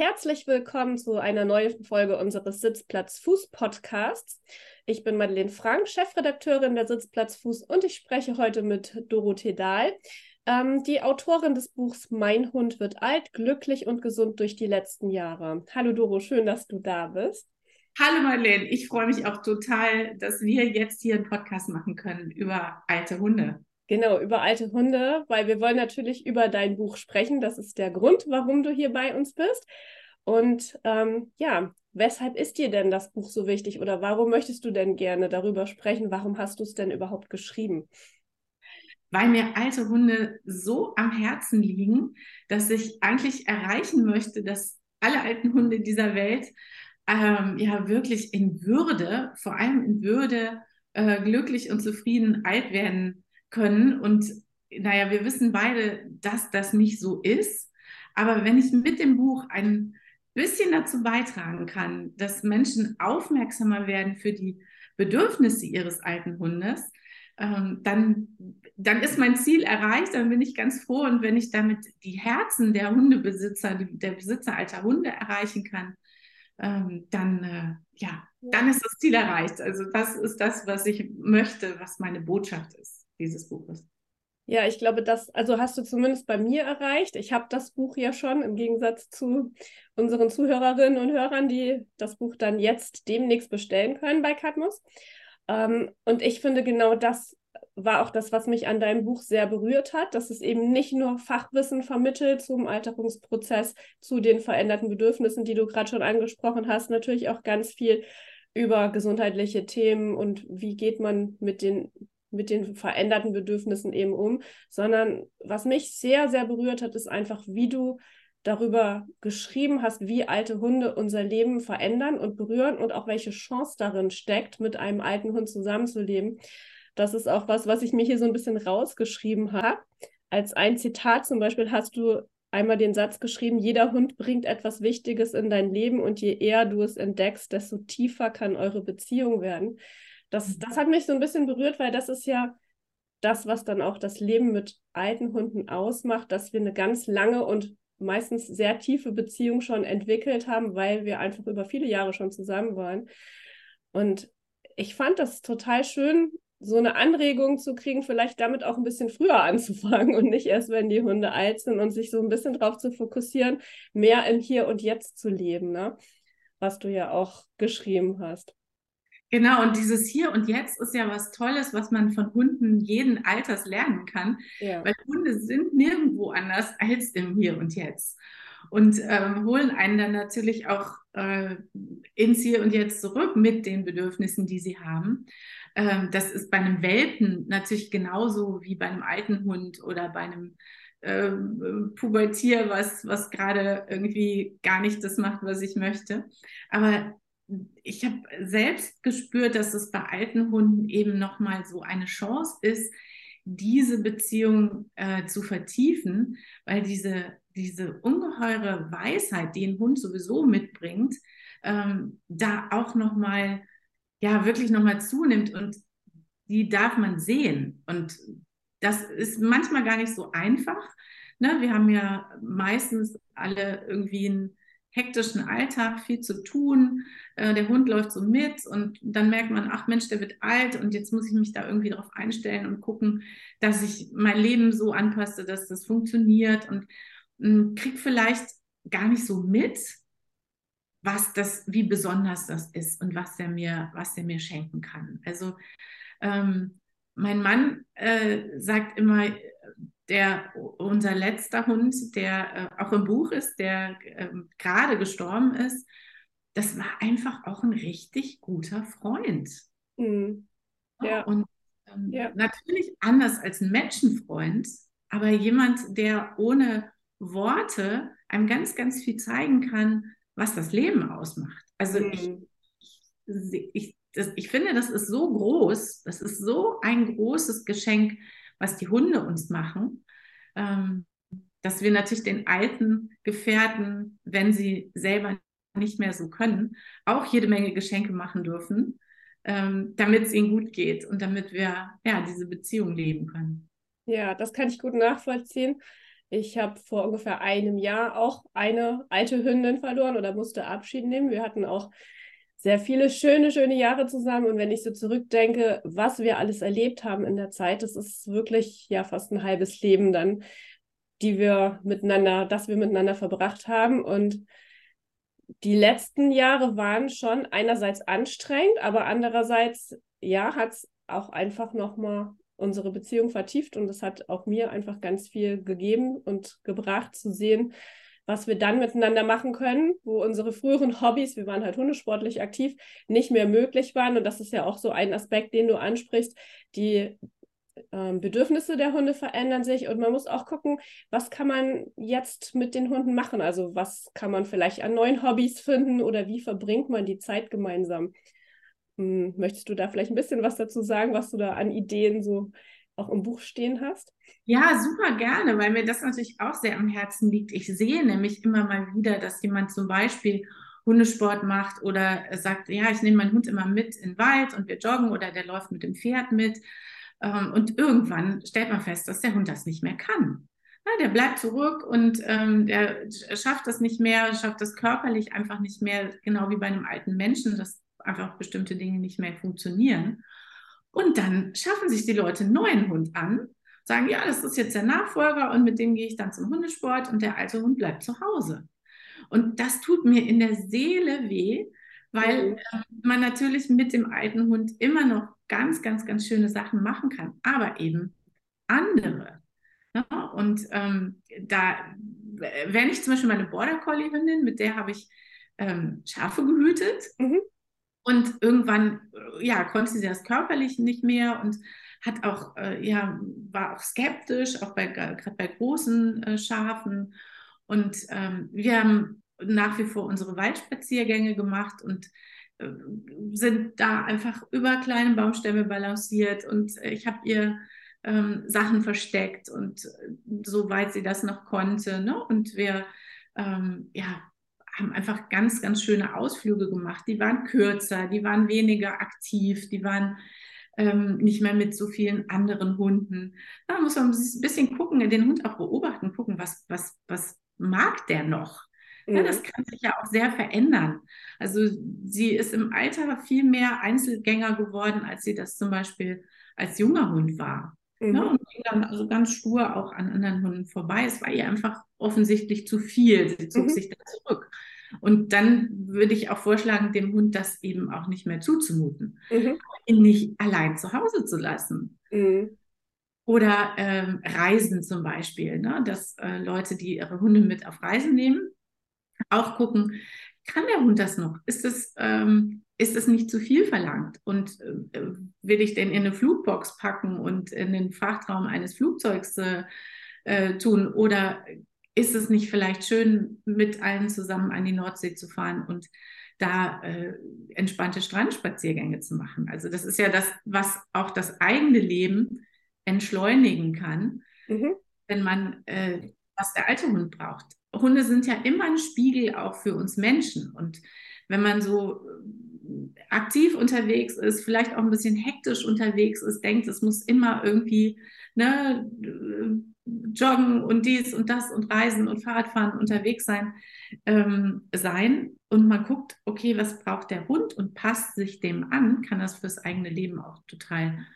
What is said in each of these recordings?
Herzlich willkommen zu einer neuen Folge unseres Sitzplatz Fuß Podcasts. Ich bin Madeleine Frank, Chefredakteurin der Sitzplatz Fuß und ich spreche heute mit Dorothee Dahl, ähm, die Autorin des Buchs Mein Hund wird alt, glücklich und gesund durch die letzten Jahre. Hallo Doro, schön, dass du da bist. Hallo Madeleine, ich freue mich auch total, dass wir jetzt hier einen Podcast machen können über alte Hunde. Genau, über alte Hunde, weil wir wollen natürlich über dein Buch sprechen. Das ist der Grund, warum du hier bei uns bist. Und ähm, ja, weshalb ist dir denn das Buch so wichtig oder warum möchtest du denn gerne darüber sprechen? Warum hast du es denn überhaupt geschrieben? Weil mir alte Hunde so am Herzen liegen, dass ich eigentlich erreichen möchte, dass alle alten Hunde dieser Welt ähm, ja wirklich in Würde, vor allem in Würde, äh, glücklich und zufrieden alt werden können. Und naja, wir wissen beide, dass das nicht so ist. Aber wenn ich mit dem Buch ein bisschen dazu beitragen kann, dass Menschen aufmerksamer werden für die Bedürfnisse ihres alten Hundes, ähm, dann, dann ist mein Ziel erreicht, dann bin ich ganz froh. Und wenn ich damit die Herzen der Hundebesitzer, die, der Besitzer alter Hunde erreichen kann, ähm, dann, äh, ja, dann ist das Ziel erreicht. Also das ist das, was ich möchte, was meine Botschaft ist dieses Buches. Ja, ich glaube, das, also hast du zumindest bei mir erreicht. Ich habe das Buch ja schon, im Gegensatz zu unseren Zuhörerinnen und Hörern, die das Buch dann jetzt demnächst bestellen können bei Cadmus. Ähm, und ich finde, genau das war auch das, was mich an deinem Buch sehr berührt hat, dass es eben nicht nur Fachwissen vermittelt zum Alterungsprozess, zu den veränderten Bedürfnissen, die du gerade schon angesprochen hast, natürlich auch ganz viel über gesundheitliche Themen und wie geht man mit den mit den veränderten Bedürfnissen eben um, sondern was mich sehr, sehr berührt hat, ist einfach, wie du darüber geschrieben hast, wie alte Hunde unser Leben verändern und berühren und auch welche Chance darin steckt, mit einem alten Hund zusammenzuleben. Das ist auch was, was ich mir hier so ein bisschen rausgeschrieben habe. Als ein Zitat zum Beispiel hast du einmal den Satz geschrieben, jeder Hund bringt etwas Wichtiges in dein Leben und je eher du es entdeckst, desto tiefer kann eure Beziehung werden. Das, mhm. das hat mich so ein bisschen berührt, weil das ist ja das, was dann auch das Leben mit alten Hunden ausmacht, dass wir eine ganz lange und meistens sehr tiefe Beziehung schon entwickelt haben, weil wir einfach über viele Jahre schon zusammen waren. Und ich fand das total schön, so eine Anregung zu kriegen, vielleicht damit auch ein bisschen früher anzufangen und nicht erst, wenn die Hunde alt sind und sich so ein bisschen darauf zu fokussieren, mehr im Hier und Jetzt zu leben, ne? was du ja auch geschrieben hast. Genau, und dieses Hier und Jetzt ist ja was Tolles, was man von Hunden jeden Alters lernen kann, ja. weil Hunde sind nirgendwo anders als im Hier und Jetzt und ähm, holen einen dann natürlich auch äh, ins Hier und Jetzt zurück mit den Bedürfnissen, die sie haben. Ähm, das ist bei einem Welpen natürlich genauso wie bei einem alten Hund oder bei einem äh, Pubertier, was, was gerade irgendwie gar nicht das macht, was ich möchte. Aber ich habe selbst gespürt, dass es bei alten Hunden eben nochmal so eine Chance ist, diese Beziehung äh, zu vertiefen, weil diese, diese ungeheure Weisheit, die ein Hund sowieso mitbringt, ähm, da auch nochmal, ja, wirklich nochmal zunimmt und die darf man sehen. Und das ist manchmal gar nicht so einfach. Ne? Wir haben ja meistens alle irgendwie ein hektischen Alltag viel zu tun. Äh, der Hund läuft so mit und dann merkt man, ach Mensch, der wird alt und jetzt muss ich mich da irgendwie drauf einstellen und gucken, dass ich mein Leben so anpasse, dass das funktioniert und äh, kriegt vielleicht gar nicht so mit, was das, wie besonders das ist und was er mir, was er mir schenken kann. Also ähm, mein Mann äh, sagt immer, der unser letzter Hund, der äh, auch im Buch ist, der äh, gerade gestorben ist, das war einfach auch ein richtig guter Freund. Mhm. Ja. Und ähm, ja. natürlich anders als ein Menschenfreund, aber jemand, der ohne Worte einem ganz, ganz viel zeigen kann, was das Leben ausmacht. Also mhm. ich, ich, ich, das, ich finde, das ist so groß, das ist so ein großes Geschenk, was die Hunde uns machen, ähm, dass wir natürlich den alten Gefährten, wenn sie selber nicht mehr so können, auch jede Menge Geschenke machen dürfen, ähm, damit es ihnen gut geht und damit wir ja diese Beziehung leben können. Ja, das kann ich gut nachvollziehen. Ich habe vor ungefähr einem Jahr auch eine alte Hündin verloren oder musste Abschied nehmen. Wir hatten auch sehr viele schöne, schöne Jahre zusammen. Und wenn ich so zurückdenke, was wir alles erlebt haben in der Zeit, das ist wirklich ja fast ein halbes Leben dann, die wir miteinander, das wir miteinander verbracht haben. Und die letzten Jahre waren schon einerseits anstrengend, aber andererseits, ja, hat es auch einfach nochmal unsere Beziehung vertieft und es hat auch mir einfach ganz viel gegeben und gebracht zu sehen, was wir dann miteinander machen können, wo unsere früheren Hobbys, wir waren halt hundesportlich aktiv, nicht mehr möglich waren. Und das ist ja auch so ein Aspekt, den du ansprichst. Die ähm, Bedürfnisse der Hunde verändern sich und man muss auch gucken, was kann man jetzt mit den Hunden machen? Also was kann man vielleicht an neuen Hobbys finden oder wie verbringt man die Zeit gemeinsam? Hm, möchtest du da vielleicht ein bisschen was dazu sagen, was du da an Ideen so auch im Buch stehen hast? Ja, super gerne, weil mir das natürlich auch sehr am Herzen liegt. Ich sehe nämlich immer mal wieder, dass jemand zum Beispiel Hundesport macht oder sagt, ja, ich nehme meinen Hund immer mit in den Wald und wir joggen oder der läuft mit dem Pferd mit. Ähm, und irgendwann stellt man fest, dass der Hund das nicht mehr kann. Der bleibt zurück und ähm, der schafft das nicht mehr, schafft das körperlich einfach nicht mehr, genau wie bei einem alten Menschen, dass einfach bestimmte Dinge nicht mehr funktionieren. Und dann schaffen sich die Leute einen neuen Hund an, sagen, ja, das ist jetzt der Nachfolger und mit dem gehe ich dann zum Hundesport und der alte Hund bleibt zu Hause. Und das tut mir in der Seele weh, weil äh, man natürlich mit dem alten Hund immer noch ganz, ganz, ganz schöne Sachen machen kann, aber eben andere. Ne? Und ähm, da, wenn ich zum Beispiel meine Border Collie Hündin, mit der habe ich ähm, Schafe gehütet. Mhm. Und irgendwann, ja, konnte sie das körperlich nicht mehr und hat auch, äh, ja, war auch skeptisch, auch bei, gerade bei großen äh, Schafen. Und ähm, wir haben nach wie vor unsere Waldspaziergänge gemacht und äh, sind da einfach über kleine Baumstämme balanciert. Und ich habe ihr ähm, Sachen versteckt und äh, soweit sie das noch konnte. Ne? Und wir, ähm, ja, haben einfach ganz, ganz schöne Ausflüge gemacht. Die waren kürzer, die waren weniger aktiv, die waren ähm, nicht mehr mit so vielen anderen Hunden. Da muss man ein bisschen gucken, den Hund auch beobachten, gucken, was, was, was mag der noch? Mhm. Ja, das kann sich ja auch sehr verändern. Also sie ist im Alter viel mehr Einzelgänger geworden, als sie das zum Beispiel als junger Hund war. Mhm. Und ging dann also ganz stur auch an anderen Hunden vorbei. Es war ihr einfach offensichtlich zu viel. Sie zog mhm. sich da zurück. Und dann würde ich auch vorschlagen, dem Hund das eben auch nicht mehr zuzumuten, mhm. ihn nicht allein zu Hause zu lassen. Mhm. Oder ähm, Reisen zum Beispiel, ne? dass äh, Leute, die ihre Hunde mit auf Reisen nehmen, auch gucken, kann der Hund das noch? Ist es, ähm, ist es nicht zu viel verlangt? Und äh, will ich den in eine Flugbox packen und in den Frachtraum eines Flugzeugs äh, äh tun? Oder ist es nicht vielleicht schön, mit allen zusammen an die Nordsee zu fahren und da äh, entspannte Strandspaziergänge zu machen? Also das ist ja das, was auch das eigene Leben entschleunigen kann, mhm. wenn man, äh, was der alte Hund braucht. Hunde sind ja immer ein Spiegel auch für uns Menschen. Und wenn man so äh, aktiv unterwegs ist, vielleicht auch ein bisschen hektisch unterwegs ist, denkt, es muss immer irgendwie ne, joggen und dies und das und reisen und Fahrradfahren unterwegs sein, ähm, sein. Und man guckt, okay, was braucht der Hund und passt sich dem an, kann das fürs eigene Leben auch total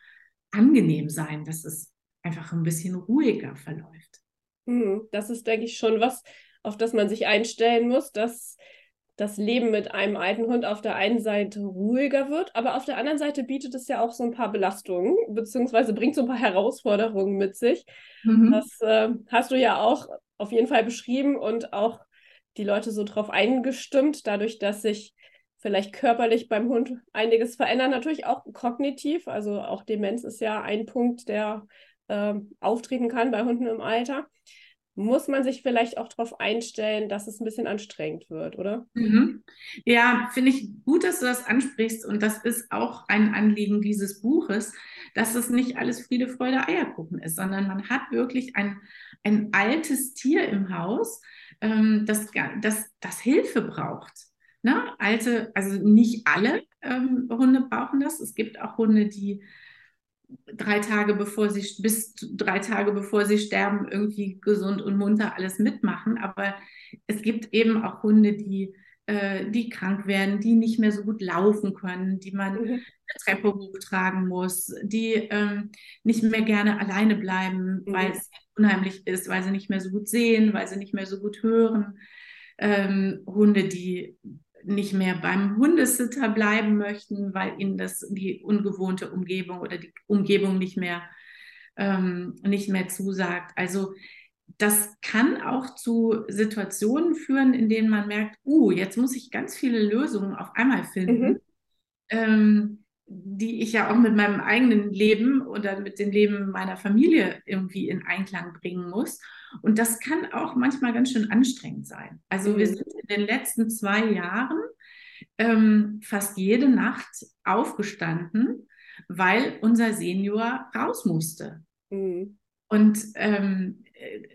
angenehm sein, dass es einfach ein bisschen ruhiger verläuft. Hm, das ist, denke ich, schon was, auf das man sich einstellen muss, dass das Leben mit einem alten Hund auf der einen Seite ruhiger wird, aber auf der anderen Seite bietet es ja auch so ein paar Belastungen, beziehungsweise bringt so ein paar Herausforderungen mit sich. Mhm. Das äh, hast du ja auch auf jeden Fall beschrieben und auch die Leute so drauf eingestimmt, dadurch, dass sich vielleicht körperlich beim Hund einiges verändert, natürlich auch kognitiv. Also auch Demenz ist ja ein Punkt, der äh, auftreten kann bei Hunden im Alter muss man sich vielleicht auch darauf einstellen, dass es ein bisschen anstrengend wird, oder? Mhm. Ja, finde ich gut, dass du das ansprichst. Und das ist auch ein Anliegen dieses Buches, dass es nicht alles Friede, Freude, Eierkuchen ist, sondern man hat wirklich ein, ein altes Tier im Haus, ähm, das, das, das Hilfe braucht. Ne? Alte, also nicht alle ähm, Hunde brauchen das. Es gibt auch Hunde, die drei Tage bevor sie, bis drei Tage bevor sie sterben, irgendwie gesund und munter alles mitmachen. Aber es gibt eben auch Hunde, die, äh, die krank werden, die nicht mehr so gut laufen können, die man mhm. eine Treppe hochtragen muss, die ähm, nicht mehr gerne alleine bleiben, mhm. weil es unheimlich ist, weil sie nicht mehr so gut sehen, weil sie nicht mehr so gut hören. Ähm, Hunde, die nicht mehr beim Hundesitter bleiben möchten, weil ihnen das die ungewohnte Umgebung oder die Umgebung nicht mehr, ähm, nicht mehr zusagt. Also das kann auch zu Situationen führen, in denen man merkt, uh, jetzt muss ich ganz viele Lösungen auf einmal finden, mhm. ähm, die ich ja auch mit meinem eigenen Leben oder mit dem Leben meiner Familie irgendwie in Einklang bringen muss. Und das kann auch manchmal ganz schön anstrengend sein. Also mhm. wir sind in den letzten zwei Jahren ähm, fast jede Nacht aufgestanden, weil unser Senior raus musste. Mhm. Und ähm,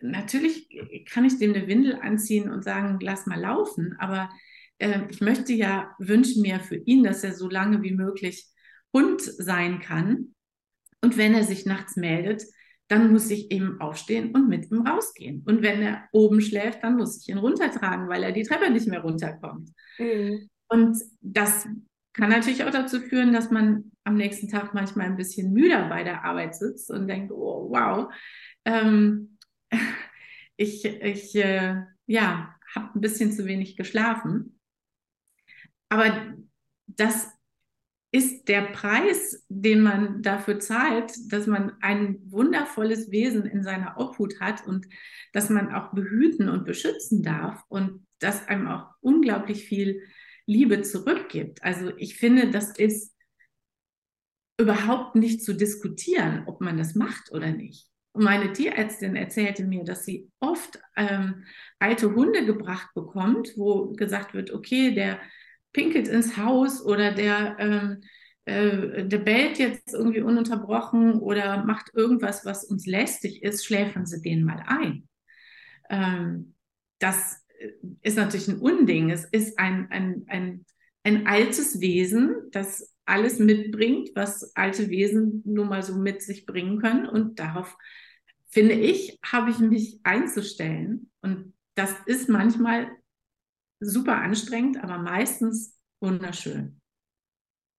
natürlich kann ich dem eine Windel anziehen und sagen, lass mal laufen, aber äh, ich möchte ja wünschen mir für ihn, dass er so lange wie möglich Hund sein kann. Und wenn er sich nachts meldet, dann muss ich eben aufstehen und mit ihm rausgehen. Und wenn er oben schläft, dann muss ich ihn runtertragen, weil er die Treppe nicht mehr runterkommt. Mhm. Und das kann natürlich auch dazu führen, dass man am nächsten Tag manchmal ein bisschen müder bei der Arbeit sitzt und denkt, oh, wow, ähm, ich, ich äh, ja, habe ein bisschen zu wenig geschlafen. Aber das ist der Preis, den man dafür zahlt, dass man ein wundervolles Wesen in seiner Obhut hat und dass man auch behüten und beschützen darf und dass einem auch unglaublich viel Liebe zurückgibt. Also ich finde, das ist überhaupt nicht zu diskutieren, ob man das macht oder nicht. Und meine Tierärztin erzählte mir, dass sie oft ähm, alte Hunde gebracht bekommt, wo gesagt wird, okay, der pinkelt ins Haus oder der, ähm, äh, der bellt jetzt irgendwie ununterbrochen oder macht irgendwas, was uns lästig ist, schläfern Sie den mal ein. Ähm, das ist natürlich ein Unding. Es ist ein, ein, ein, ein altes Wesen, das alles mitbringt, was alte Wesen nun mal so mit sich bringen können. Und darauf, finde ich, habe ich mich einzustellen. Und das ist manchmal super anstrengend, aber meistens wunderschön.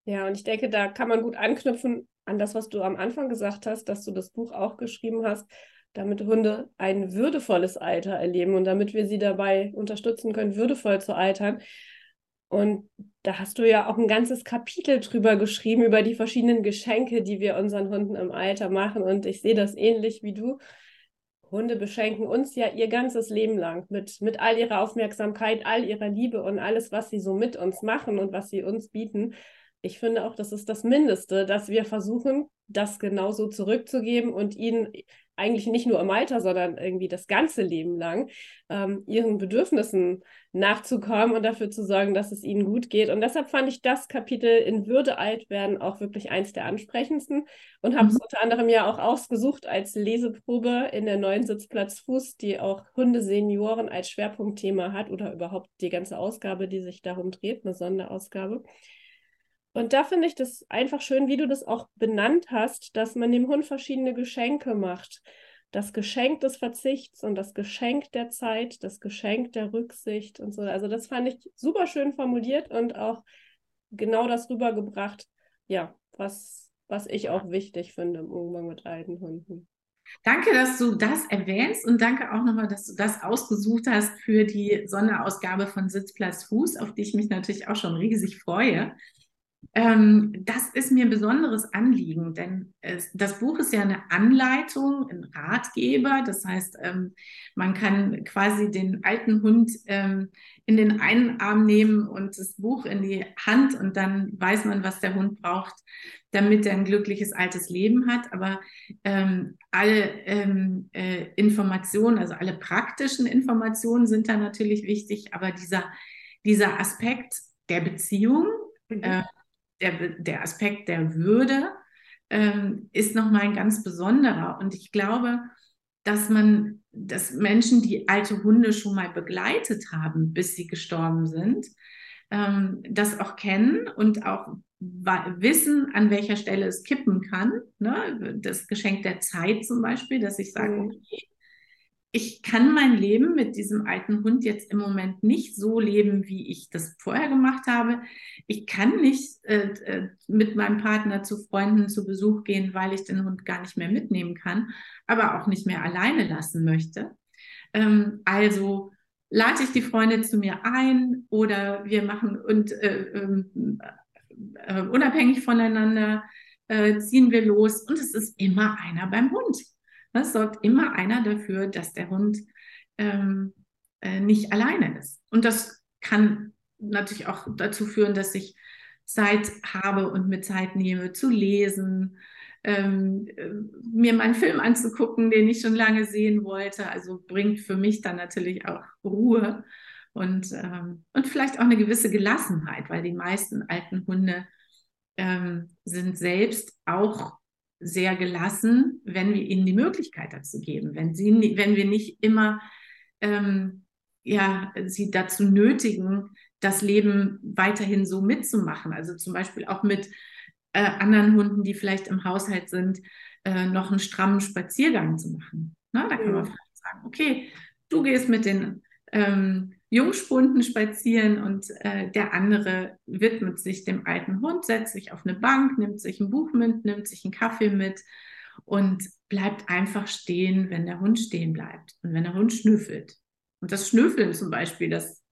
Ja, und ich denke, da kann man gut anknüpfen an das, was du am Anfang gesagt hast, dass du das Buch auch geschrieben hast, damit Hunde ein würdevolles Alter erleben und damit wir sie dabei unterstützen können, würdevoll zu altern. Und da hast du ja auch ein ganzes Kapitel drüber geschrieben, über die verschiedenen Geschenke, die wir unseren Hunden im Alter machen. Und ich sehe das ähnlich wie du. Hunde beschenken uns ja ihr ganzes Leben lang mit, mit all ihrer Aufmerksamkeit, all ihrer Liebe und alles, was sie so mit uns machen und was sie uns bieten. Ich finde auch, das ist das Mindeste, dass wir versuchen, das genauso zurückzugeben und ihnen eigentlich nicht nur im Alter, sondern irgendwie das ganze Leben lang ähm, ihren Bedürfnissen nachzukommen und dafür zu sorgen, dass es ihnen gut geht. Und deshalb fand ich das Kapitel in Würde alt werden auch wirklich eins der ansprechendsten und habe es mhm. unter anderem ja auch ausgesucht als Leseprobe in der neuen Sitzplatz Fuß, die auch Hundesenioren als Schwerpunktthema hat oder überhaupt die ganze Ausgabe, die sich darum dreht, eine Sonderausgabe. Und da finde ich das einfach schön, wie du das auch benannt hast, dass man dem Hund verschiedene Geschenke macht. Das Geschenk des Verzichts und das Geschenk der Zeit, das Geschenk der Rücksicht und so. Also das fand ich super schön formuliert und auch genau das rübergebracht, ja, was, was ich auch wichtig finde im Umgang mit alten Hunden. Danke, dass du das erwähnst und danke auch nochmal, dass du das ausgesucht hast für die Sonderausgabe von Sitzplatz Fuß, auf die ich mich natürlich auch schon riesig freue. Ähm, das ist mir ein besonderes Anliegen, denn es, das Buch ist ja eine Anleitung, ein Ratgeber. Das heißt, ähm, man kann quasi den alten Hund ähm, in den einen Arm nehmen und das Buch in die Hand und dann weiß man, was der Hund braucht, damit er ein glückliches altes Leben hat. Aber ähm, alle ähm, äh, Informationen, also alle praktischen Informationen sind da natürlich wichtig, aber dieser, dieser Aspekt der Beziehung, mhm. äh, der, der Aspekt der Würde ähm, ist nochmal ein ganz besonderer. Und ich glaube, dass man, dass Menschen, die alte Hunde schon mal begleitet haben, bis sie gestorben sind, ähm, das auch kennen und auch wissen, an welcher Stelle es kippen kann. Ne? Das Geschenk der Zeit zum Beispiel, dass ich sage, mhm. okay, ich kann mein Leben mit diesem alten Hund jetzt im Moment nicht so leben, wie ich das vorher gemacht habe. Ich kann nicht äh, äh, mit meinem Partner zu Freunden zu Besuch gehen, weil ich den Hund gar nicht mehr mitnehmen kann, aber auch nicht mehr alleine lassen möchte. Ähm, also lade ich die Freunde zu mir ein oder wir machen und äh, ähm, äh, unabhängig voneinander äh, ziehen wir los und es ist immer einer beim Hund. Es sorgt immer einer dafür, dass der Hund ähm, äh, nicht alleine ist. Und das kann natürlich auch dazu führen, dass ich Zeit habe und mir Zeit nehme zu lesen, ähm, äh, mir meinen Film anzugucken, den ich schon lange sehen wollte. Also bringt für mich dann natürlich auch Ruhe und, ähm, und vielleicht auch eine gewisse Gelassenheit, weil die meisten alten Hunde ähm, sind selbst auch sehr gelassen, wenn wir ihnen die Möglichkeit dazu geben, wenn, sie, wenn wir nicht immer ähm, ja, sie dazu nötigen, das Leben weiterhin so mitzumachen. Also zum Beispiel auch mit äh, anderen Hunden, die vielleicht im Haushalt sind, äh, noch einen strammen Spaziergang zu machen. Na, da kann man vielleicht sagen, okay, du gehst mit den ähm, Jungspunden spazieren und äh, der andere widmet sich dem alten Hund, setzt sich auf eine Bank, nimmt sich ein Buch mit, nimmt sich einen Kaffee mit und bleibt einfach stehen, wenn der Hund stehen bleibt und wenn der Hund schnüffelt. Und das Schnüffeln zum Beispiel, das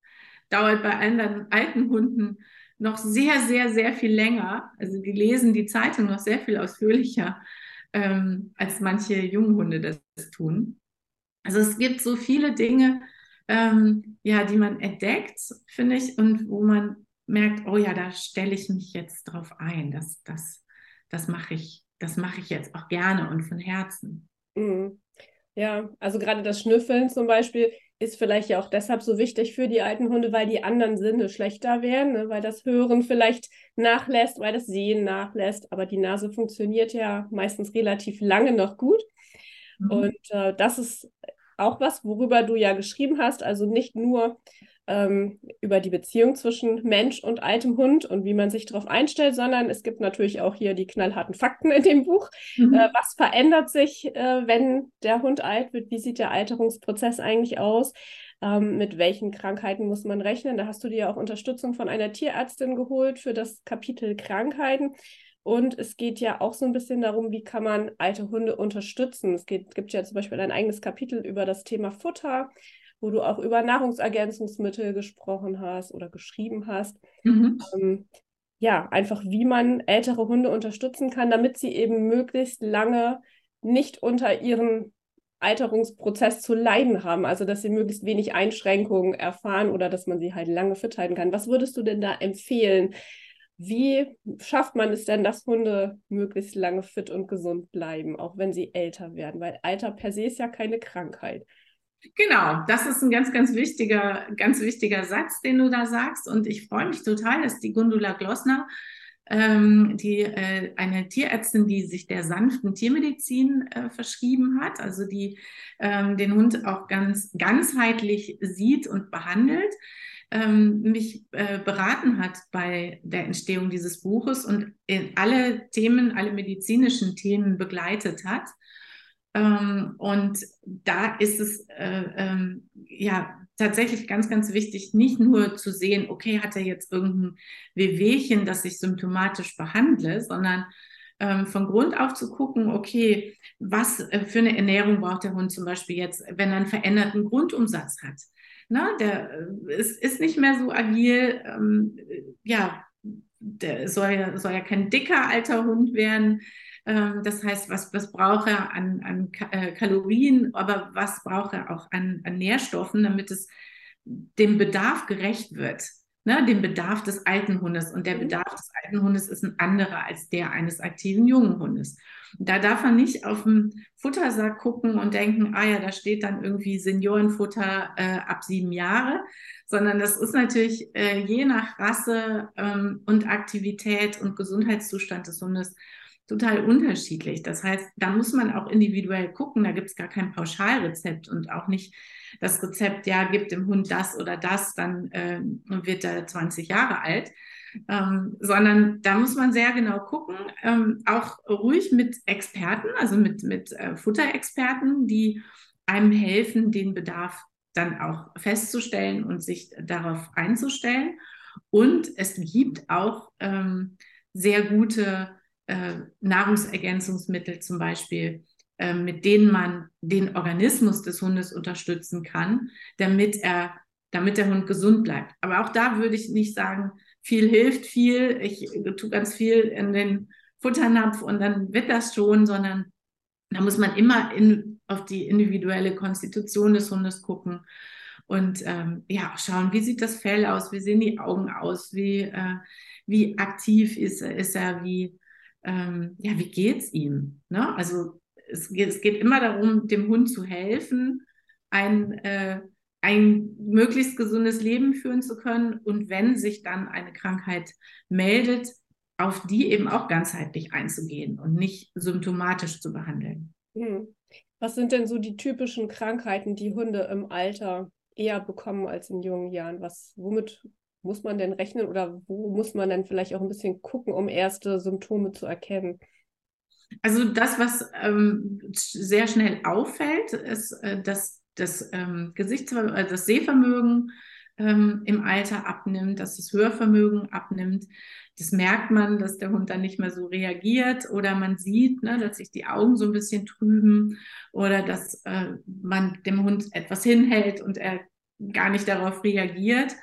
dauert bei anderen alten Hunden noch sehr, sehr, sehr viel länger. Also die lesen die Zeitung noch sehr viel ausführlicher, ähm, als manche Junghunde das tun. Also es gibt so viele Dinge, ähm, ja, die man entdeckt, finde ich, und wo man merkt, oh ja, da stelle ich mich jetzt drauf ein. Das, das, das mache ich, das mache ich jetzt auch gerne und von Herzen. Mhm. Ja, also gerade das Schnüffeln zum Beispiel ist vielleicht ja auch deshalb so wichtig für die alten Hunde, weil die anderen Sinne schlechter werden, ne? weil das Hören vielleicht nachlässt, weil das Sehen nachlässt, aber die Nase funktioniert ja meistens relativ lange noch gut. Mhm. Und äh, das ist auch was, worüber du ja geschrieben hast, also nicht nur ähm, über die Beziehung zwischen Mensch und altem Hund und wie man sich darauf einstellt, sondern es gibt natürlich auch hier die knallharten Fakten in dem Buch. Mhm. Äh, was verändert sich, äh, wenn der Hund alt wird? Wie sieht der Alterungsprozess eigentlich aus? Ähm, mit welchen Krankheiten muss man rechnen? Da hast du dir auch Unterstützung von einer Tierärztin geholt für das Kapitel Krankheiten. Und es geht ja auch so ein bisschen darum, wie kann man alte Hunde unterstützen. Es geht, gibt ja zum Beispiel ein eigenes Kapitel über das Thema Futter, wo du auch über Nahrungsergänzungsmittel gesprochen hast oder geschrieben hast. Mhm. Ähm, ja, einfach wie man ältere Hunde unterstützen kann, damit sie eben möglichst lange nicht unter ihren Alterungsprozess zu leiden haben, also dass sie möglichst wenig Einschränkungen erfahren oder dass man sie halt lange fit halten kann. Was würdest du denn da empfehlen? Wie schafft man es denn, dass Hunde möglichst lange fit und gesund bleiben, auch wenn sie älter werden? Weil Alter per se ist ja keine Krankheit. Genau, das ist ein ganz, ganz wichtiger, ganz wichtiger Satz, den du da sagst. Und ich freue mich total, dass die Gundula Glossner, ähm, die äh, eine Tierärztin, die sich der sanften Tiermedizin äh, verschrieben hat, also die ähm, den Hund auch ganz ganzheitlich sieht und behandelt, ähm, mich äh, beraten hat bei der Entstehung dieses Buches und in alle Themen, alle medizinischen Themen begleitet hat. Ähm, und da ist es äh, ähm, ja tatsächlich ganz, ganz wichtig, nicht nur zu sehen, okay, hat er jetzt irgendein Wehwehchen, das ich symptomatisch behandle, sondern ähm, von Grund auf zu gucken, okay, was äh, für eine Ernährung braucht der Hund zum Beispiel jetzt, wenn er einen veränderten Grundumsatz hat. Na, der ist, ist nicht mehr so agil, ähm, ja, der soll ja, soll ja kein dicker alter Hund werden. Ähm, das heißt, was, was braucht er an, an äh, Kalorien, aber was braucht er auch an, an Nährstoffen, damit es dem Bedarf gerecht wird ne, dem Bedarf des alten Hundes. Und der mhm. Bedarf des alten Hundes ist ein anderer als der eines aktiven jungen Hundes. Da darf man nicht auf den Futtersack gucken und denken, ah ja, da steht dann irgendwie Seniorenfutter äh, ab sieben Jahre, sondern das ist natürlich äh, je nach Rasse ähm, und Aktivität und Gesundheitszustand des Hundes total unterschiedlich. Das heißt, da muss man auch individuell gucken. Da gibt es gar kein Pauschalrezept und auch nicht das Rezept, ja, gibt dem Hund das oder das, dann äh, wird er 20 Jahre alt. Ähm, sondern da muss man sehr genau gucken, ähm, auch ruhig mit Experten, also mit, mit äh, Futterexperten, die einem helfen, den Bedarf dann auch festzustellen und sich darauf einzustellen. Und es gibt auch ähm, sehr gute äh, Nahrungsergänzungsmittel zum Beispiel, äh, mit denen man den Organismus des Hundes unterstützen kann, damit er, damit der Hund gesund bleibt. Aber auch da würde ich nicht sagen, viel hilft viel, ich tue ganz viel in den Futternapf und dann wird das schon, sondern da muss man immer in, auf die individuelle Konstitution des Hundes gucken und ähm, ja, schauen, wie sieht das Fell aus, wie sehen die Augen aus, wie, äh, wie aktiv ist, ist er, wie, ähm, ja, wie geht's ihm? Ne? Also es geht, es geht immer darum, dem Hund zu helfen, ein, äh, ein möglichst gesundes Leben führen zu können und wenn sich dann eine Krankheit meldet, auf die eben auch ganzheitlich einzugehen und nicht symptomatisch zu behandeln. Hm. Was sind denn so die typischen Krankheiten, die Hunde im Alter eher bekommen als in jungen Jahren? Was, womit muss man denn rechnen oder wo muss man dann vielleicht auch ein bisschen gucken, um erste Symptome zu erkennen? Also das, was ähm, sehr schnell auffällt, ist, äh, dass das ähm, Gesichtsver äh, das Sehvermögen ähm, im Alter abnimmt, dass das Hörvermögen abnimmt. Das merkt man, dass der Hund dann nicht mehr so reagiert oder man sieht, ne, dass sich die Augen so ein bisschen trüben oder dass äh, man dem Hund etwas hinhält und er gar nicht darauf reagiert.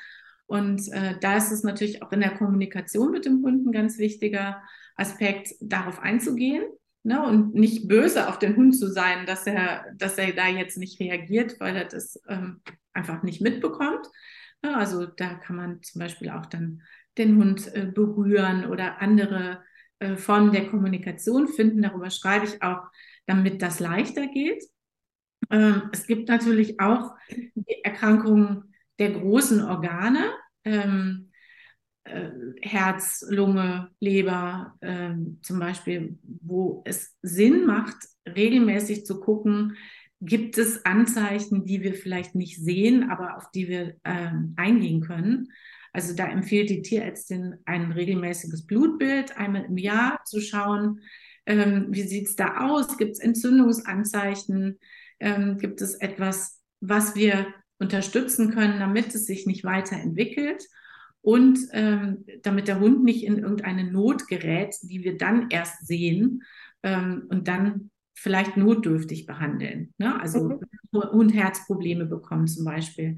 Und äh, da ist es natürlich auch in der Kommunikation mit dem Hund ein ganz wichtiger Aspekt, darauf einzugehen ne, und nicht böse auf den Hund zu sein, dass er, dass er da jetzt nicht reagiert, weil er das ähm, einfach nicht mitbekommt. Ja, also da kann man zum Beispiel auch dann den Hund äh, berühren oder andere äh, Formen der Kommunikation finden. Darüber schreibe ich auch, damit das leichter geht. Ähm, es gibt natürlich auch die Erkrankungen der großen Organe, ähm, äh, Herz, Lunge, Leber ähm, zum Beispiel, wo es Sinn macht, regelmäßig zu gucken, gibt es Anzeichen, die wir vielleicht nicht sehen, aber auf die wir ähm, eingehen können. Also da empfiehlt die Tierärztin ein regelmäßiges Blutbild einmal im Jahr zu schauen, ähm, wie sieht es da aus, gibt es Entzündungsanzeichen, ähm, gibt es etwas, was wir unterstützen können, damit es sich nicht weiterentwickelt und ähm, damit der Hund nicht in irgendeine Not gerät, die wir dann erst sehen ähm, und dann vielleicht notdürftig behandeln. Ne? Also mhm. Hund Herzprobleme bekommen zum Beispiel.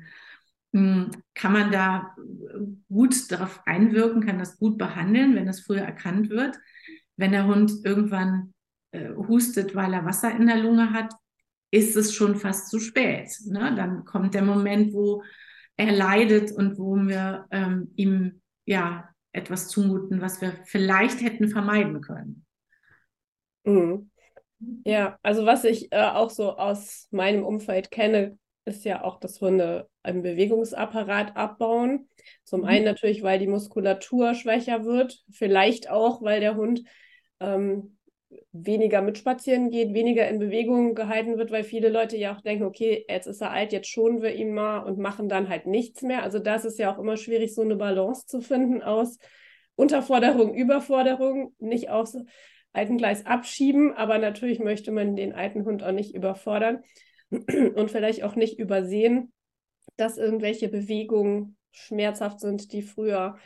Hm, kann man da gut darauf einwirken, kann das gut behandeln, wenn das früher erkannt wird. Wenn der Hund irgendwann äh, hustet, weil er Wasser in der Lunge hat, ist es schon fast zu spät. Ne? Dann kommt der Moment, wo er leidet und wo wir ähm, ihm ja etwas zumuten, was wir vielleicht hätten vermeiden können. Mhm. Ja, also was ich äh, auch so aus meinem Umfeld kenne, ist ja auch, dass Hunde einen Bewegungsapparat abbauen. Zum mhm. einen natürlich, weil die Muskulatur schwächer wird, vielleicht auch, weil der Hund ähm, weniger mitspazieren geht, weniger in Bewegung gehalten wird, weil viele Leute ja auch denken, okay, jetzt ist er alt, jetzt schonen wir ihn mal und machen dann halt nichts mehr. Also das ist ja auch immer schwierig, so eine Balance zu finden aus Unterforderung, Überforderung, nicht aufs alten Gleis abschieben, aber natürlich möchte man den alten Hund auch nicht überfordern und vielleicht auch nicht übersehen, dass irgendwelche Bewegungen schmerzhaft sind, die früher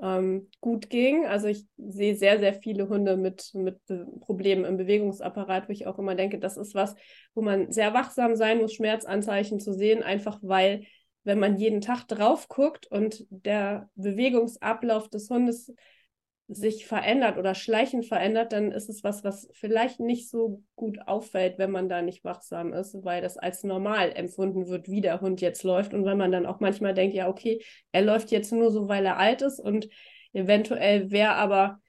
ähm, gut ging. Also ich sehe sehr, sehr viele Hunde mit, mit Problemen im Bewegungsapparat, wo ich auch immer denke, das ist was, wo man sehr wachsam sein muss, Schmerzanzeichen zu sehen, einfach weil, wenn man jeden Tag drauf guckt und der Bewegungsablauf des Hundes sich verändert oder schleichend verändert, dann ist es was, was vielleicht nicht so gut auffällt, wenn man da nicht wachsam ist, weil das als normal empfunden wird, wie der Hund jetzt läuft. Und wenn man dann auch manchmal denkt, ja, okay, er läuft jetzt nur so, weil er alt ist und eventuell wäre aber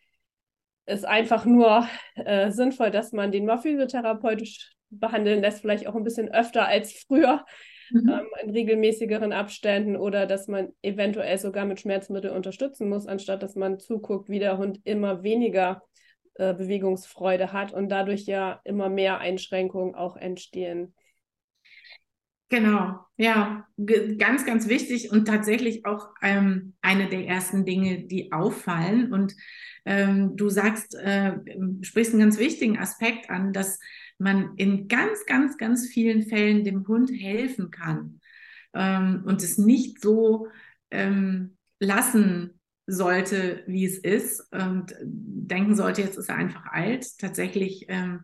es einfach nur äh, sinnvoll, dass man den mal physiotherapeutisch behandeln lässt, vielleicht auch ein bisschen öfter als früher, mhm. ähm, in regelmäßigeren Abständen oder dass man eventuell sogar mit Schmerzmitteln unterstützen muss, anstatt dass man zuguckt, wie der Hund immer weniger äh, Bewegungsfreude hat und dadurch ja immer mehr Einschränkungen auch entstehen. Genau, ja, ganz, ganz wichtig und tatsächlich auch ähm, eine der ersten Dinge, die auffallen. Und ähm, du sagst, äh, sprichst einen ganz wichtigen Aspekt an, dass man in ganz, ganz, ganz vielen Fällen dem Hund helfen kann ähm, und es nicht so ähm, lassen sollte, wie es ist und denken sollte, jetzt ist er einfach alt. Tatsächlich ähm,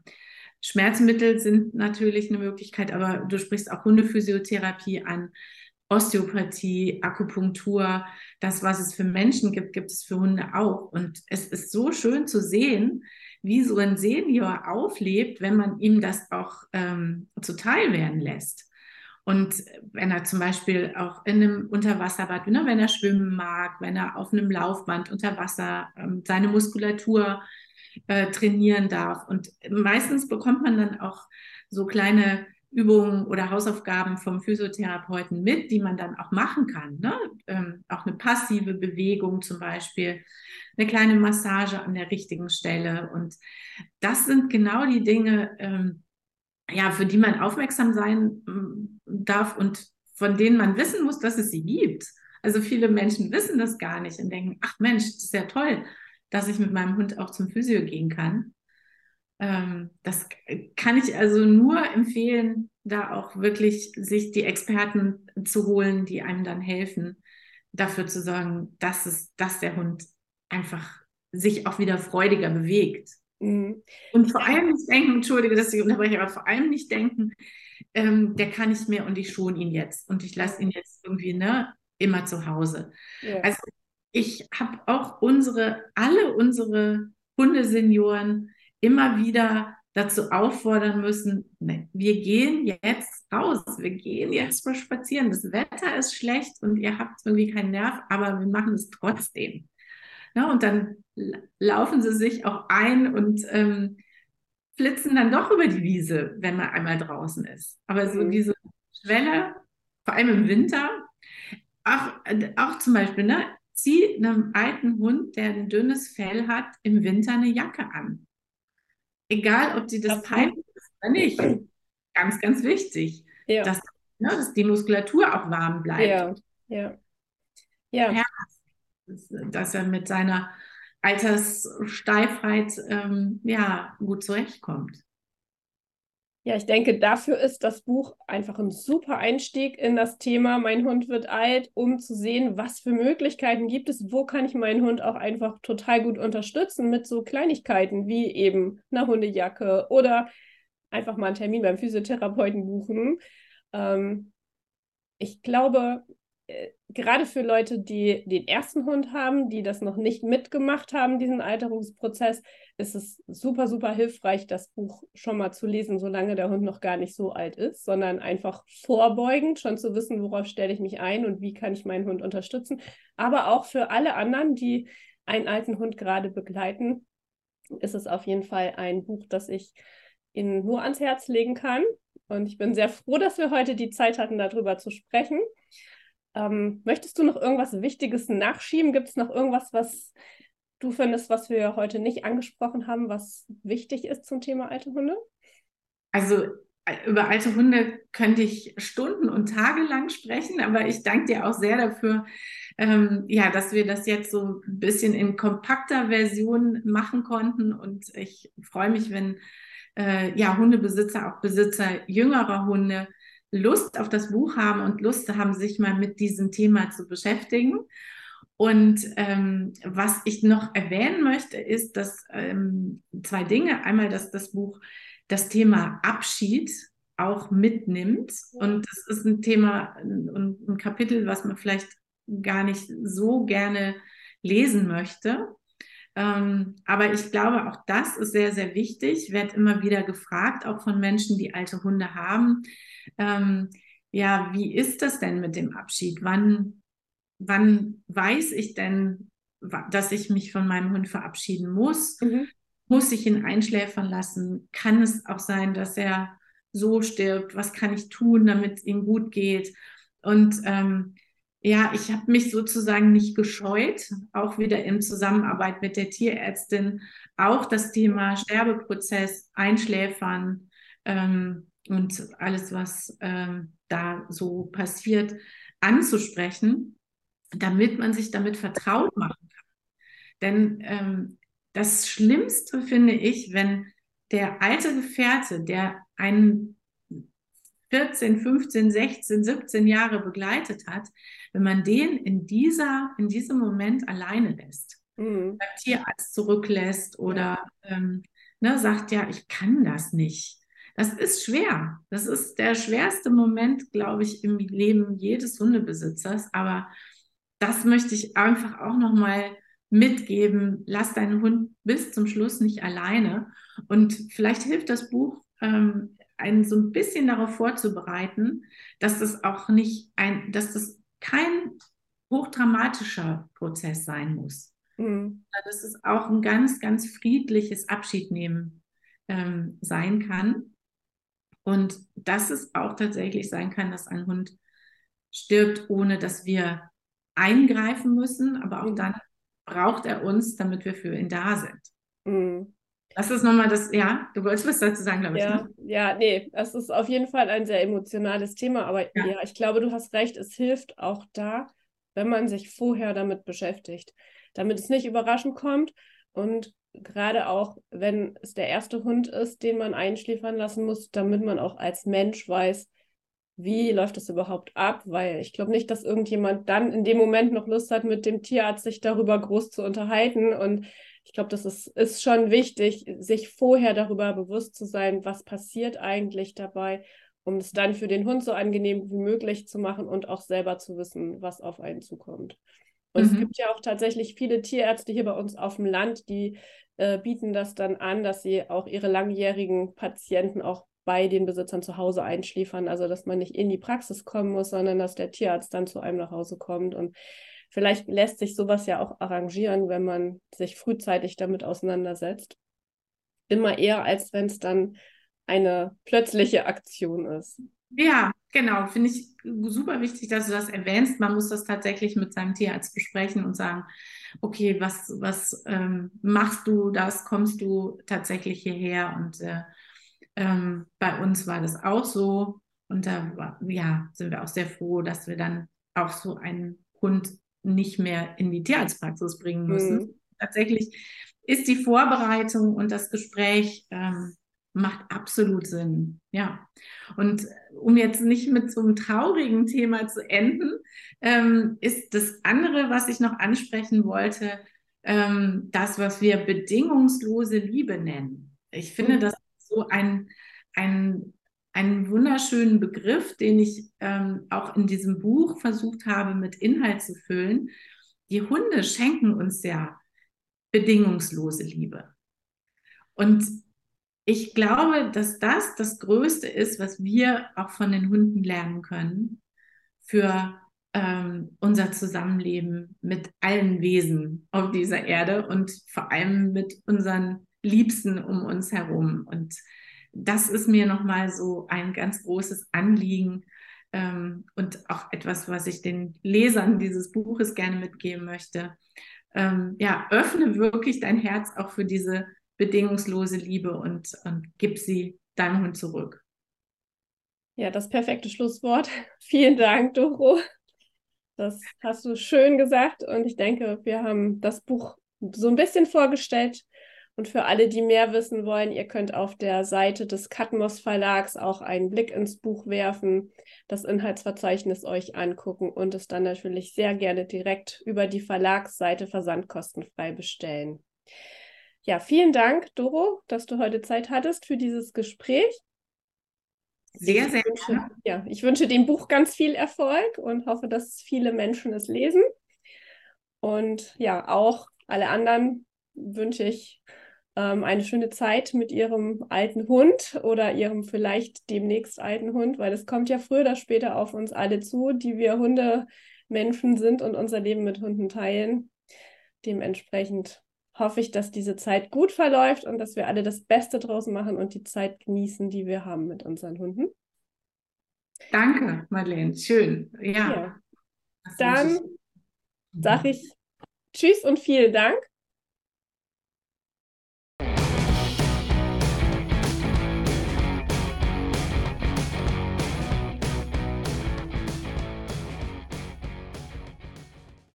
Schmerzmittel sind natürlich eine Möglichkeit, aber du sprichst auch Hundephysiotherapie an, Osteopathie, Akupunktur, das, was es für Menschen gibt, gibt es für Hunde auch. Und es ist so schön zu sehen, wie so ein Senior auflebt, wenn man ihm das auch ähm, zuteil werden lässt. Und wenn er zum Beispiel auch in einem Unterwasserbad, ne, wenn er schwimmen mag, wenn er auf einem Laufband unter Wasser ähm, seine Muskulatur äh, trainieren darf. Und meistens bekommt man dann auch so kleine Übungen oder Hausaufgaben vom Physiotherapeuten mit, die man dann auch machen kann. Ne? Ähm, auch eine passive Bewegung zum Beispiel, eine kleine Massage an der richtigen Stelle. Und das sind genau die Dinge, ähm, ja, für die man aufmerksam sein ähm, darf und von denen man wissen muss, dass es sie gibt. Also viele Menschen wissen das gar nicht und denken, ach Mensch, das ist ja toll dass ich mit meinem Hund auch zum Physio gehen kann. Ähm, das kann ich also nur empfehlen, da auch wirklich sich die Experten zu holen, die einem dann helfen, dafür zu sorgen, dass es, dass der Hund einfach sich auch wieder freudiger bewegt. Mhm. Und vor allem nicht denken, entschuldige, dass ich unterbreche, aber vor allem nicht denken, ähm, der kann nicht mehr und ich schon ihn jetzt und ich lasse ihn jetzt irgendwie ne, immer zu Hause. Ja. Also ich habe auch unsere, alle unsere Hundesenioren immer wieder dazu auffordern müssen, ne, wir gehen jetzt raus, wir gehen jetzt mal spazieren. Das Wetter ist schlecht und ihr habt irgendwie keinen Nerv, aber wir machen es trotzdem. Ja, und dann laufen sie sich auch ein und ähm, flitzen dann doch über die Wiese, wenn man einmal draußen ist. Aber so mhm. diese Schwelle, vor allem im Winter, auch, auch zum Beispiel, ne, zieh einem alten Hund, der ein dünnes Fell hat, im Winter eine Jacke an. Egal, ob sie das peinlich ist oder nicht. Ganz, ganz wichtig, ja. dass, ne, dass, die Muskulatur auch warm bleibt. Ja, ja. ja. dass er mit seiner Alterssteifheit ähm, ja, gut zurechtkommt. Ja, ich denke, dafür ist das Buch einfach ein super Einstieg in das Thema Mein Hund wird alt, um zu sehen, was für Möglichkeiten gibt es, wo kann ich meinen Hund auch einfach total gut unterstützen mit so Kleinigkeiten wie eben einer Hundejacke oder einfach mal einen Termin beim Physiotherapeuten buchen. Ähm, ich glaube, äh, gerade für Leute, die den ersten Hund haben, die das noch nicht mitgemacht haben, diesen Alterungsprozess, ist es super, super hilfreich, das Buch schon mal zu lesen, solange der Hund noch gar nicht so alt ist, sondern einfach vorbeugend schon zu wissen, worauf stelle ich mich ein und wie kann ich meinen Hund unterstützen. Aber auch für alle anderen, die einen alten Hund gerade begleiten, ist es auf jeden Fall ein Buch, das ich Ihnen nur ans Herz legen kann. Und ich bin sehr froh, dass wir heute die Zeit hatten, darüber zu sprechen. Ähm, möchtest du noch irgendwas Wichtiges nachschieben? Gibt es noch irgendwas, was du findest, was wir heute nicht angesprochen haben, was wichtig ist zum Thema alte Hunde? Also äh, über alte Hunde könnte ich Stunden und Tage lang sprechen, aber ich danke dir auch sehr dafür, ähm, ja, dass wir das jetzt so ein bisschen in kompakter Version machen konnten. Und ich freue mich, wenn äh, ja, Hundebesitzer, auch Besitzer jüngerer Hunde Lust auf das Buch haben und Lust haben, sich mal mit diesem Thema zu beschäftigen. Und ähm, was ich noch erwähnen möchte, ist, dass ähm, zwei Dinge. Einmal, dass das Buch das Thema Abschied auch mitnimmt. Und das ist ein Thema und ein Kapitel, was man vielleicht gar nicht so gerne lesen möchte. Ähm, aber ich glaube, auch das ist sehr, sehr wichtig. Ich werde immer wieder gefragt, auch von Menschen, die alte Hunde haben. Ähm, ja, wie ist das denn mit dem Abschied? Wann wann weiß ich denn, dass ich mich von meinem Hund verabschieden muss? Mhm. Muss ich ihn einschläfern lassen? Kann es auch sein, dass er so stirbt? Was kann ich tun, damit es ihm gut geht? Und ähm, ja, ich habe mich sozusagen nicht gescheut, auch wieder in Zusammenarbeit mit der Tierärztin, auch das Thema Sterbeprozess, Einschläfern ähm, und alles, was ähm, da so passiert, anzusprechen, damit man sich damit vertraut machen kann. Denn ähm, das Schlimmste finde ich, wenn der alte Gefährte, der einen 14, 15, 16, 17 Jahre begleitet hat, wenn man den in, dieser, in diesem Moment alleine lässt, mhm. beim Tierarzt zurücklässt oder ähm, ne, sagt, ja, ich kann das nicht. Das ist schwer. Das ist der schwerste Moment, glaube ich, im Leben jedes Hundebesitzers. Aber das möchte ich einfach auch nochmal mitgeben. Lass deinen Hund bis zum Schluss nicht alleine. Und vielleicht hilft das Buch, ähm, einen so ein bisschen darauf vorzubereiten, dass das auch nicht ein, dass das kein hochdramatischer Prozess sein muss. Mhm. Dass es auch ein ganz, ganz friedliches Abschiednehmen ähm, sein kann. Und dass es auch tatsächlich sein kann, dass ein Hund stirbt, ohne dass wir eingreifen müssen, aber auch mhm. dann braucht er uns, damit wir für ihn da sind. Mhm. Das ist nochmal das, ja, du wolltest was dazu sagen, glaube ja, ich. Ne? Ja, nee, das ist auf jeden Fall ein sehr emotionales Thema, aber ja. ja, ich glaube, du hast recht, es hilft auch da, wenn man sich vorher damit beschäftigt, damit es nicht überraschend kommt und gerade auch, wenn es der erste Hund ist, den man einschläfern lassen muss, damit man auch als Mensch weiß, wie läuft das überhaupt ab, weil ich glaube nicht, dass irgendjemand dann in dem Moment noch Lust hat, mit dem Tierarzt sich darüber groß zu unterhalten. Und ich glaube, das ist, ist schon wichtig, sich vorher darüber bewusst zu sein, was passiert eigentlich dabei, um es dann für den Hund so angenehm wie möglich zu machen und auch selber zu wissen, was auf einen zukommt. Und mhm. es gibt ja auch tatsächlich viele Tierärzte hier bei uns auf dem Land, die äh, bieten das dann an, dass sie auch ihre langjährigen Patienten auch bei den Besitzern zu Hause einschläfern. Also, dass man nicht in die Praxis kommen muss, sondern dass der Tierarzt dann zu einem nach Hause kommt. Und vielleicht lässt sich sowas ja auch arrangieren, wenn man sich frühzeitig damit auseinandersetzt. Immer eher, als wenn es dann eine plötzliche Aktion ist. Ja, genau. Finde ich super wichtig, dass du das erwähnst. Man muss das tatsächlich mit seinem Tierarzt besprechen und sagen, okay, was, was ähm, machst du das? Kommst du tatsächlich hierher? Und äh, ähm, bei uns war das auch so. Und da ja, sind wir auch sehr froh, dass wir dann auch so einen Hund nicht mehr in die Tierarztpraxis bringen müssen. Mhm. Tatsächlich ist die Vorbereitung und das Gespräch ähm, macht absolut Sinn. Ja. Und um jetzt nicht mit so einem traurigen Thema zu enden, ähm, ist das andere, was ich noch ansprechen wollte, ähm, das, was wir bedingungslose Liebe nennen. Ich finde, mhm. das ist so ein, ein, einen wunderschönen Begriff, den ich ähm, auch in diesem Buch versucht habe, mit Inhalt zu füllen. Die Hunde schenken uns ja bedingungslose Liebe. Und ich glaube, dass das das Größte ist, was wir auch von den Hunden lernen können für ähm, unser Zusammenleben mit allen Wesen auf dieser Erde und vor allem mit unseren Liebsten um uns herum. Und das ist mir nochmal so ein ganz großes Anliegen ähm, und auch etwas, was ich den Lesern dieses Buches gerne mitgeben möchte. Ähm, ja, öffne wirklich dein Herz auch für diese bedingungslose Liebe und, und gib sie deinem Hund zurück. Ja, das perfekte Schlusswort. Vielen Dank, Doro. Das hast du schön gesagt und ich denke, wir haben das Buch so ein bisschen vorgestellt. Und für alle, die mehr wissen wollen, ihr könnt auf der Seite des Katmos Verlags auch einen Blick ins Buch werfen, das Inhaltsverzeichnis euch angucken und es dann natürlich sehr gerne direkt über die Verlagsseite versandkostenfrei bestellen. Ja, vielen Dank, Doro, dass du heute Zeit hattest für dieses Gespräch. Sehr, sehr gerne. Ja, ich wünsche dem Buch ganz viel Erfolg und hoffe, dass viele Menschen es lesen. Und ja, auch alle anderen wünsche ich ähm, eine schöne Zeit mit ihrem alten Hund oder ihrem vielleicht demnächst alten Hund, weil es kommt ja früher oder später auf uns alle zu, die wir Hundemenschen sind und unser Leben mit Hunden teilen. Dementsprechend hoffe ich, dass diese Zeit gut verläuft und dass wir alle das Beste draus machen und die Zeit genießen, die wir haben mit unseren Hunden. Danke, Madeleine. Schön. Ja. ja. dann sage ich Tschüss und vielen Dank.